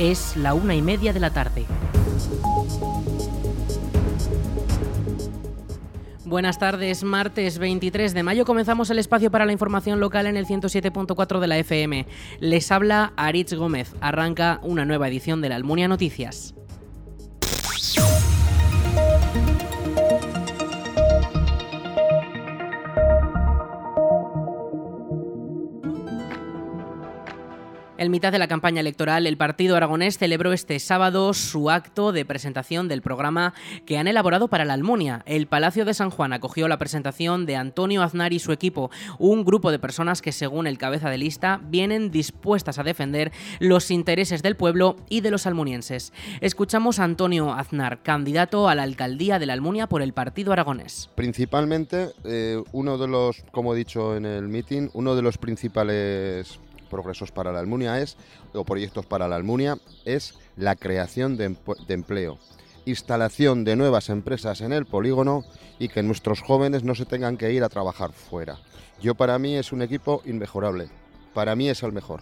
Es la una y media de la tarde. Buenas tardes, martes 23 de mayo comenzamos el espacio para la información local en el 107.4 de la FM. Les habla Aritz Gómez. Arranca una nueva edición de la Almunia Noticias. En mitad de la campaña electoral, el Partido Aragonés celebró este sábado su acto de presentación del programa que han elaborado para la Almunia. El Palacio de San Juan acogió la presentación de Antonio Aznar y su equipo, un grupo de personas que, según el cabeza de lista, vienen dispuestas a defender los intereses del pueblo y de los almunienses. Escuchamos a Antonio Aznar, candidato a la alcaldía de la Almunia por el Partido Aragonés. Principalmente, eh, uno de los, como he dicho en el meeting, uno de los principales progresos para la Almunia es, o proyectos para la Almunia, es la creación de, empleo, instalación de nuevas empresas en el polígono y que nuestros jóvenes no se tengan que ir a trabajar fuera. Yo para mí es un equipo inmejorable, para mí es el mejor.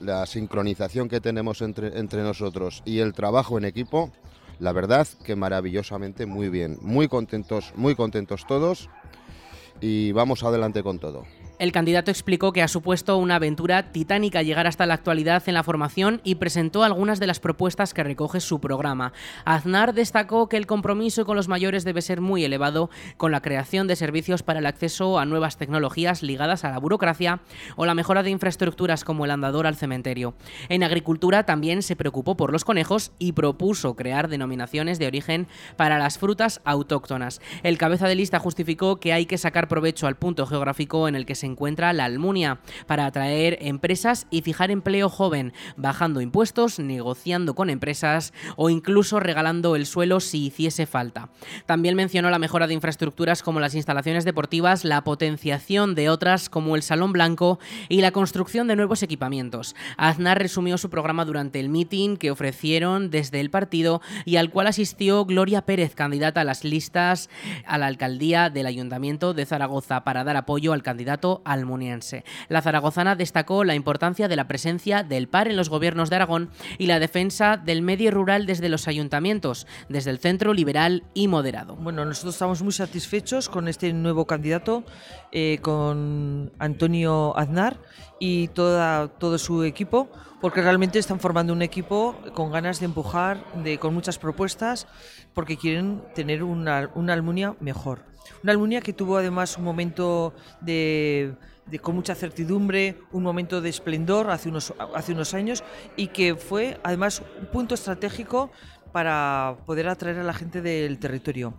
La, sincronización que tenemos entre, entre nosotros y el trabajo en equipo, la verdad que maravillosamente muy bien, muy contentos, muy contentos todos y vamos adelante con todo. El candidato explicó que ha supuesto una aventura titánica llegar hasta la actualidad en la formación y presentó algunas de las propuestas que recoge su programa. Aznar destacó que el compromiso con los mayores debe ser muy elevado con la creación de servicios para el acceso a nuevas tecnologías ligadas a la burocracia o la mejora de infraestructuras como el andador al cementerio. En agricultura también se preocupó por los conejos y propuso crear denominaciones de origen para las frutas autóctonas. El cabeza de lista justificó que hay que sacar provecho al punto geográfico en el que se encuentra la Almunia para atraer empresas y fijar empleo joven, bajando impuestos, negociando con empresas o incluso regalando el suelo si hiciese falta. También mencionó la mejora de infraestructuras como las instalaciones deportivas, la potenciación de otras como el Salón Blanco y la construcción de nuevos equipamientos. Aznar resumió su programa durante el meeting que ofrecieron desde el partido y al cual asistió Gloria Pérez, candidata a las listas a la alcaldía del Ayuntamiento de Zaragoza para dar apoyo al candidato almuniense. La zaragozana destacó la importancia de la presencia del par en los gobiernos de Aragón y la defensa del medio rural desde los ayuntamientos, desde el centro liberal y moderado. Bueno, nosotros estamos muy satisfechos con este nuevo candidato, eh, con Antonio Aznar y toda, todo su equipo, porque realmente están formando un equipo con ganas de empujar, de, con muchas propuestas, porque quieren tener una, una Almunia mejor. Una Almunia que tuvo además un momento de, con mucha certidumbre, un momento de esplendor hace unos, hace unos años y que fue además un punto estratégico para poder atraer a la gente del territorio.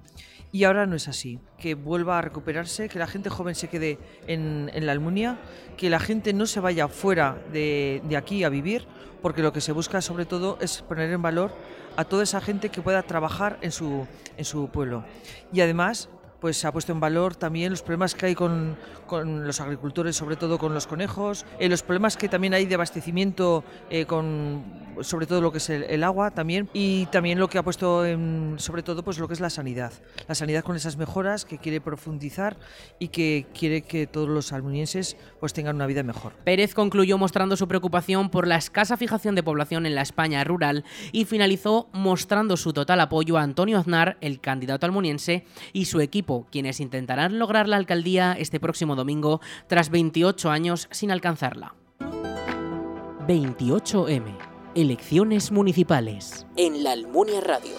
Y ahora no es así, que vuelva a recuperarse, que la gente joven se quede en, la Almunia, que la gente no se vaya fuera de, de aquí a vivir, porque lo que se busca sobre todo es poner en valor a toda esa gente que pueda trabajar en su, en su pueblo. Y además pues ha puesto en valor también los problemas que hay con, con los agricultores, sobre todo con los conejos, eh, los problemas que también hay de abastecimiento eh, con sobre todo lo que es el, agua también y también lo que ha puesto en, sobre todo pues lo que es la sanidad. La sanidad con esas mejoras que quiere profundizar y que quiere que todos los almunienses pues tengan una vida mejor. Pérez concluyó mostrando su preocupación por la escasa fijación de población en la España rural y finalizó mostrando su total apoyo a Antonio Aznar, el candidato almuniense, y su equipo quienes intentarán lograr la alcaldía este próximo domingo tras 28 años sin alcanzarla. 28M. Elecciones municipales. En la Almunia Radio.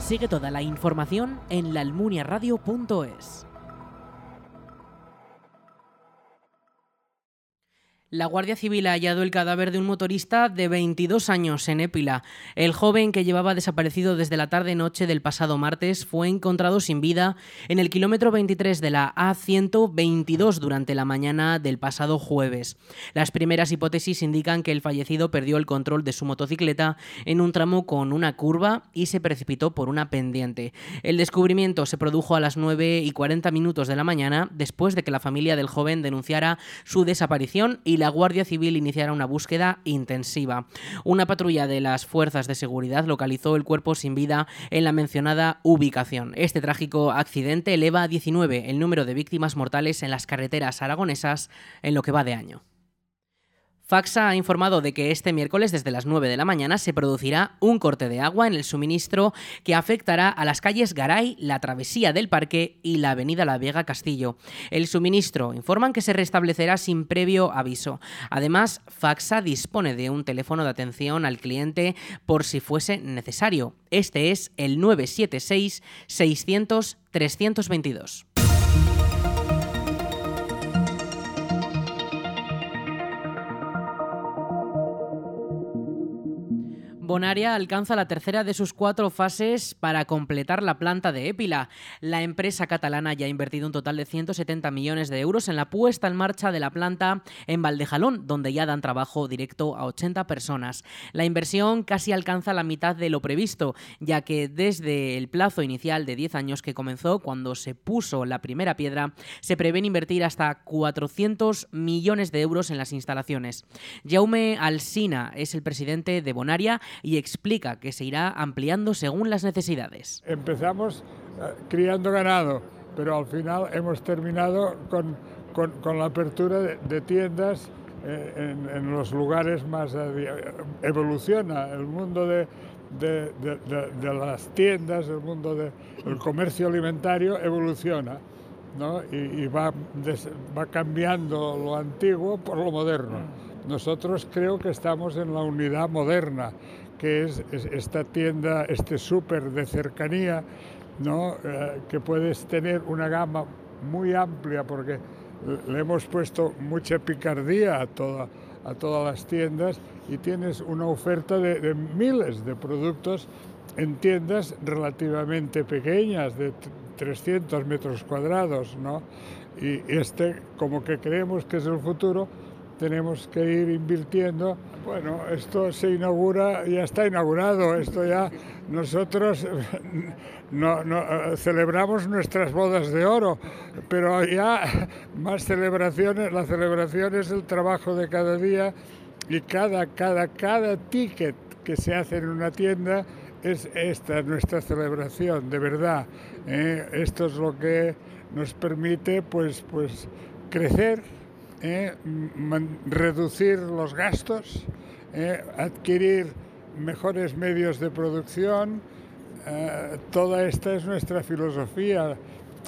Sigue toda la información en laalmuniaradio.es. La Guardia Civil ha hallado el cadáver de un motorista de 22 años en Épila. El joven que llevaba desaparecido desde la tarde-noche del pasado martes fue encontrado sin vida en el kilómetro 23 de la A122 durante la mañana del pasado jueves. Las primeras hipótesis indican que el fallecido perdió el control de su motocicleta en un tramo con una curva y se precipitó por una pendiente. El descubrimiento se produjo a las 9 y 40 minutos de la mañana después de que la familia del joven denunciara su desaparición y la Guardia Civil iniciara una búsqueda intensiva. Una patrulla de las fuerzas de seguridad localizó el cuerpo sin vida en la mencionada ubicación. Este trágico accidente eleva a 19 el número de víctimas mortales en las carreteras aragonesas en lo que va de año. Faxa ha informado de que este miércoles desde las 9 de la mañana se producirá un corte de agua en el suministro que afectará a las calles Garay, la Travesía del Parque y la Avenida La Vega Castillo. El suministro informan que se restablecerá sin previo aviso. Además, Faxa dispone de un teléfono de atención al cliente por si fuese necesario. Este es el 976 600 322. Bonaria alcanza la tercera de sus cuatro fases para completar la planta de Épila. La empresa catalana ya ha invertido un total de 170 millones de euros en la puesta en marcha de la planta en Valdejalón, donde ya dan trabajo directo a 80 personas. La inversión casi alcanza la mitad de lo previsto, ya que desde el plazo inicial de 10 años que comenzó cuando se puso la primera piedra, se prevén invertir hasta 400 millones de euros en las instalaciones. Jaume Alsina es el presidente de Bonaria y explica que se irá ampliando según las necesidades. Empezamos eh, criando ganado, pero al final hemos terminado con, con, la apertura de, tiendas eh, en, los lugares más... Eh, evoluciona el mundo de, de, de, las tiendas, el mundo del comercio alimentario evoluciona ¿no? y, y va, va cambiando lo antiguo por lo moderno. Nosotros creo que estamos en la unidad moderna, que es, esta tienda, este súper de cercanía, ¿no? Eh, que puedes tener una gama muy amplia porque le hemos puesto mucha picardía a, toda, a todas las tiendas y tienes una oferta de, miles de productos en tiendas relativamente pequeñas, de 300 metros cuadrados, ¿no? Y este, como que creemos que es el futuro, tenemos que ir invirtiendo. Bueno, esto se inaugura, ya está inaugurado, esto ya nosotros no, no, celebramos nuestras bodas de oro, pero ya más celebraciones, la celebración es el trabajo de cada día y cada, cada, cada ticket que se hace en una tienda es esta nuestra celebración, de verdad. ¿eh? Esto es lo que nos permite pues, pues crecer eh, reducir los gastos, eh, adquirir mejores medios de producción. Eh, toda esta es nuestra filosofía,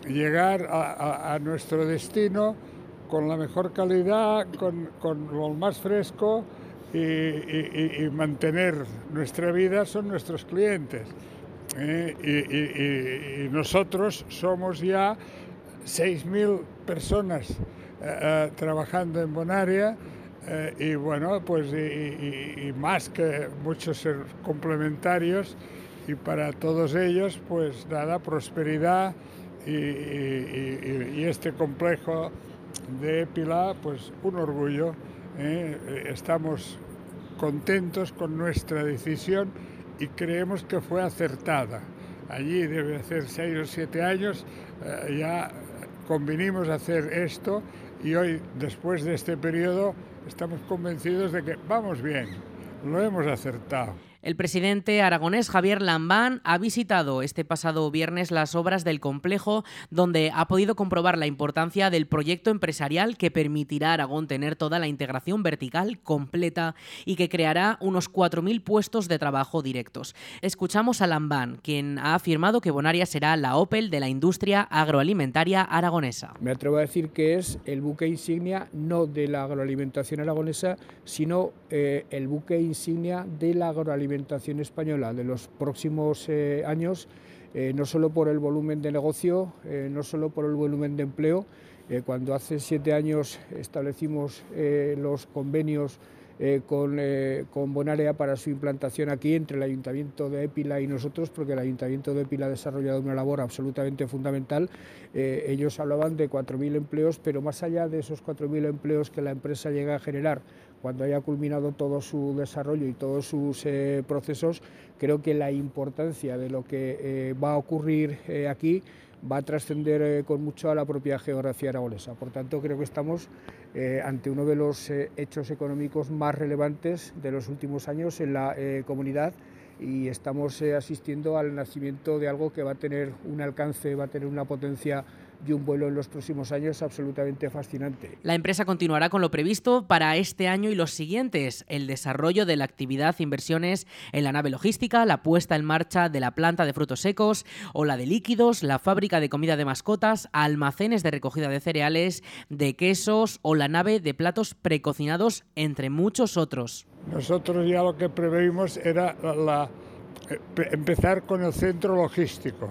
llegar a, nuestro destino con la mejor calidad, con, lo más fresco y, mantener nuestra vida son nuestros clientes. y nosotros somos ya 6.000 personas eh, eh, trabajando en Bonaria eh, y bueno, pues y, más que muchos complementarios y para todos ellos pues nada, prosperidad y, este complejo de Épila pues un orgullo. Estamos contentos con nuestra decisión y creemos que fue acertada. Allí debe hacer seis o siete años ya convinimos hacer esto y hoy, después de este periodo, estamos convencidos de que vamos bien, lo hemos acertado. El presidente aragonés Javier Lambán ha visitado este pasado viernes las obras del complejo, donde ha podido comprobar la importancia del proyecto empresarial que permitirá a Aragón tener toda la integración vertical completa y que creará unos 4.000 puestos de trabajo directos. Escuchamos a Lambán, quien ha afirmado que Bonaria será la Opel de la industria agroalimentaria aragonesa. Me atrevo a decir que es el buque insignia no de la agroalimentación aragonesa, sino eh, el buque insignia de la agroalimentación alimentación española de los próximos eh, años, eh, no solo por el volumen de negocio, eh, no solo por el volumen de empleo. cuando hace siete años establecimos los convenios con, con, Bonaria para su implantación aquí entre el Ayuntamiento de Épila y nosotros, porque el Ayuntamiento de Épila ha desarrollado una labor absolutamente fundamental. ellos hablaban de 4.000 empleos, pero más allá de esos 4.000 empleos que la empresa llega a generar cuando haya culminado todo su desarrollo y todos sus eh, procesos, creo que la importancia de lo que eh, va a ocurrir eh, aquí va a trascender con mucho a la propia geografía aragonesa. Por tanto, creo que estamos ante uno de los hechos económicos más relevantes de los últimos años en la comunidad y estamos asistiendo al nacimiento de algo que va a tener un alcance, va a tener una potencia y un vuelo en los próximos años absolutamente fascinante. La empresa continuará con lo previsto para este año y los siguientes, el desarrollo de la actividad inversiones en la nave logística, la puesta en marcha de la planta de frutos secos o la de líquidos, la fábrica de comida de mascotas, almacenes de recogida de cereales, de quesos o la nave de platos precocinados, entre muchos otros. Nosotros ya lo que preveímos era la, eh, empezar con el centro logístico,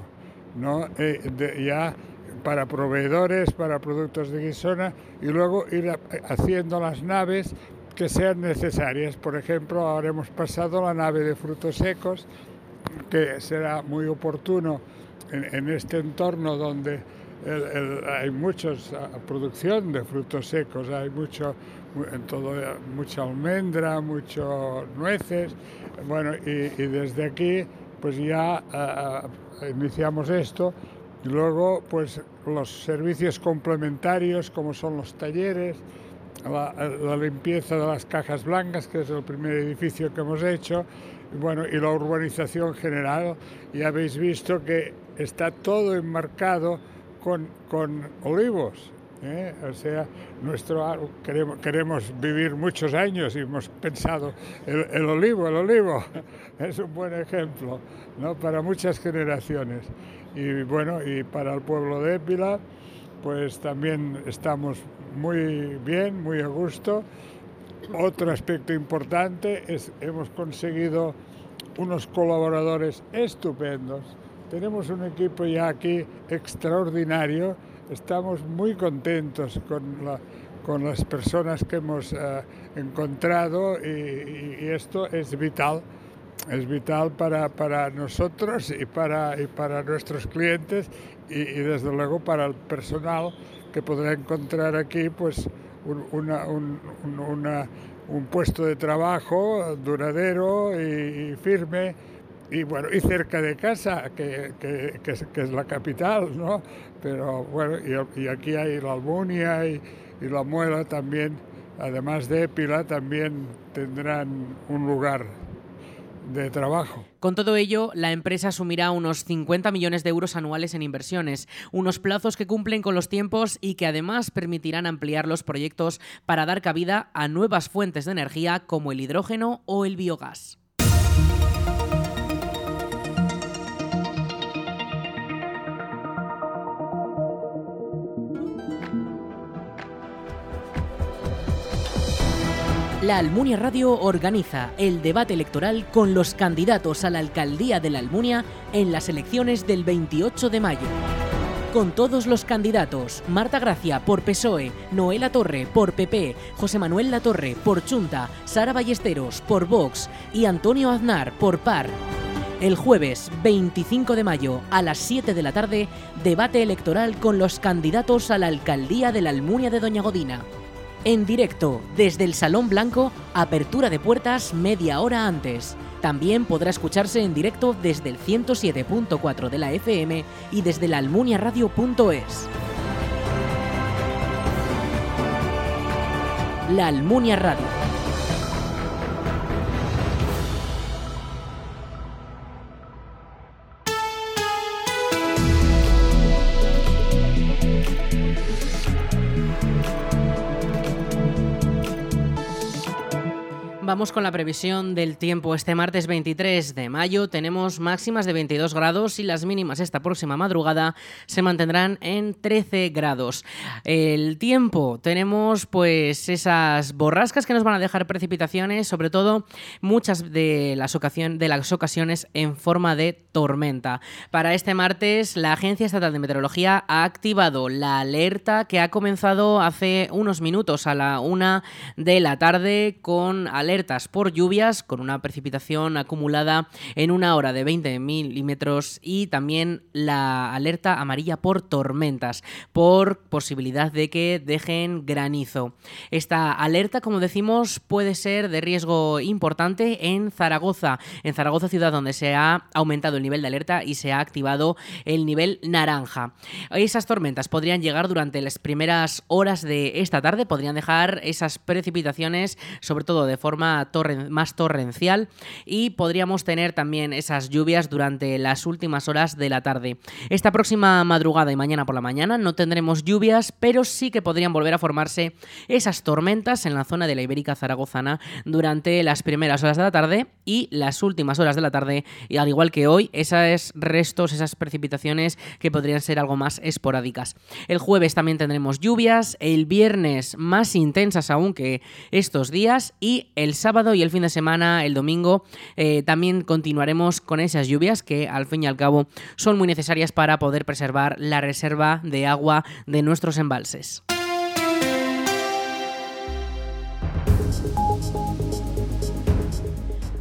¿no? Eh, ya para proveedores, para productos de Guisona y luego ir haciendo las naves que sean necesarias. Por ejemplo, ahora hemos pasado la nave de frutos secos, que será muy oportuno en, este entorno donde hay mucha producción de frutos secos, hay mucho, en todo, mucha almendra, mucho nueces, bueno, y, desde aquí pues ya iniciamos esto y luego, pues los servicios complementarios, como son los talleres, la, limpieza de las cajas blancas, que es el primer edificio que hemos hecho, y bueno, y la urbanización general. Ya habéis visto que está todo enmarcado con, con olivos. ¿eh? O sea, nuestro, queremos, queremos vivir muchos años y hemos pensado, el, el olivo, el olivo, es un buen ejemplo ¿no? para muchas generaciones. Y bueno, y para el pueblo de Épila, pues también estamos muy bien, muy a gusto. Otro aspecto importante es hemos conseguido unos colaboradores estupendos. Tenemos un equipo ya aquí extraordinario. Estamos muy contentos con, con las personas que hemos eh, encontrado y esto es vital es vital para, para nosotros y para, y para nuestros clientes y, desde luego para el personal que podrá encontrar aquí pues un, una, un, un puesto de trabajo duradero y, firme y bueno y cerca de casa que, que, es, que es, la capital no pero bueno y aquí hay la Almunia y, y la Muela también además de Épila también tendrán un lugar de trabajo. Con todo ello, la empresa asumirá unos 50 millones de euros anuales en inversiones, unos plazos que cumplen con los tiempos y que además permitirán ampliar los proyectos para dar cabida a nuevas fuentes de energía como el hidrógeno o el biogás. La Almunia Radio organiza el debate electoral con los candidatos a la alcaldía de la Almunia en las elecciones del 28 de mayo. Con todos los candidatos, Marta Gracia por PSOE, Noela Torre por PP, José Manuel Latorre por Chunta, Sara Ballesteros por Vox y Antonio Aznar por PAR. El jueves 25 de mayo a las 7 de la tarde, debate electoral con los candidatos a la alcaldía de la Almunia de Doña Godina en directo desde el Salón Blanco, apertura de puertas media hora antes. También podrá escucharse en directo desde el 107.4 de la FM y desde la almuniaradio.es. La Almunia Radio Vamos con la previsión del tiempo. Este martes 23 de mayo tenemos máximas de 22 grados y las mínimas esta próxima madrugada se mantendrán en 13 grados. El tiempo, tenemos pues esas borrascas que nos van a dejar precipitaciones, sobre todo muchas de las, de las ocasiones en forma de tormenta. Para este martes, la Agencia Estatal de Meteorología ha activado la alerta que ha comenzado hace unos minutos a la una de la tarde con alerta por lluvias con una precipitación acumulada en una hora de 20 milímetros y también la alerta amarilla por tormentas, por posibilidad de que dejen granizo. Esta alerta, como decimos, puede ser de riesgo importante en Zaragoza, en Zaragoza ciudad donde se ha aumentado el nivel de alerta y se ha activado el nivel naranja. Esas tormentas podrían llegar durante las primeras horas de esta tarde, podrían dejar esas precipitaciones, sobre todo de forma más torrencial y podríamos tener también esas lluvias durante las últimas horas de la tarde. Esta próxima madrugada y mañana por la mañana no tendremos lluvias, pero sí que podrían volver a formarse esas tormentas en la zona de la Ibérica Zaragozana durante las primeras horas de la tarde y las últimas horas de la tarde, y al igual que hoy, esos restos, esas precipitaciones que podrían ser algo más esporádicas. El jueves también tendremos lluvias, el viernes más intensas aún que estos días y el sábado y el fin de semana, el domingo, eh, también continuaremos con esas lluvias que al fin y al cabo son muy necesarias para poder preservar la reserva de agua de nuestros embalses.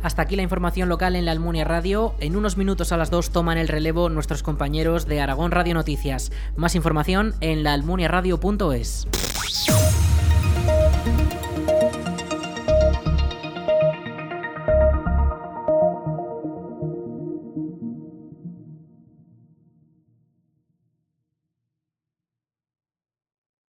Hasta aquí la información local en la Almunia Radio. En unos minutos a las 2 toman el relevo nuestros compañeros de Aragón Radio Noticias. Más información en laalmuniaradio.es.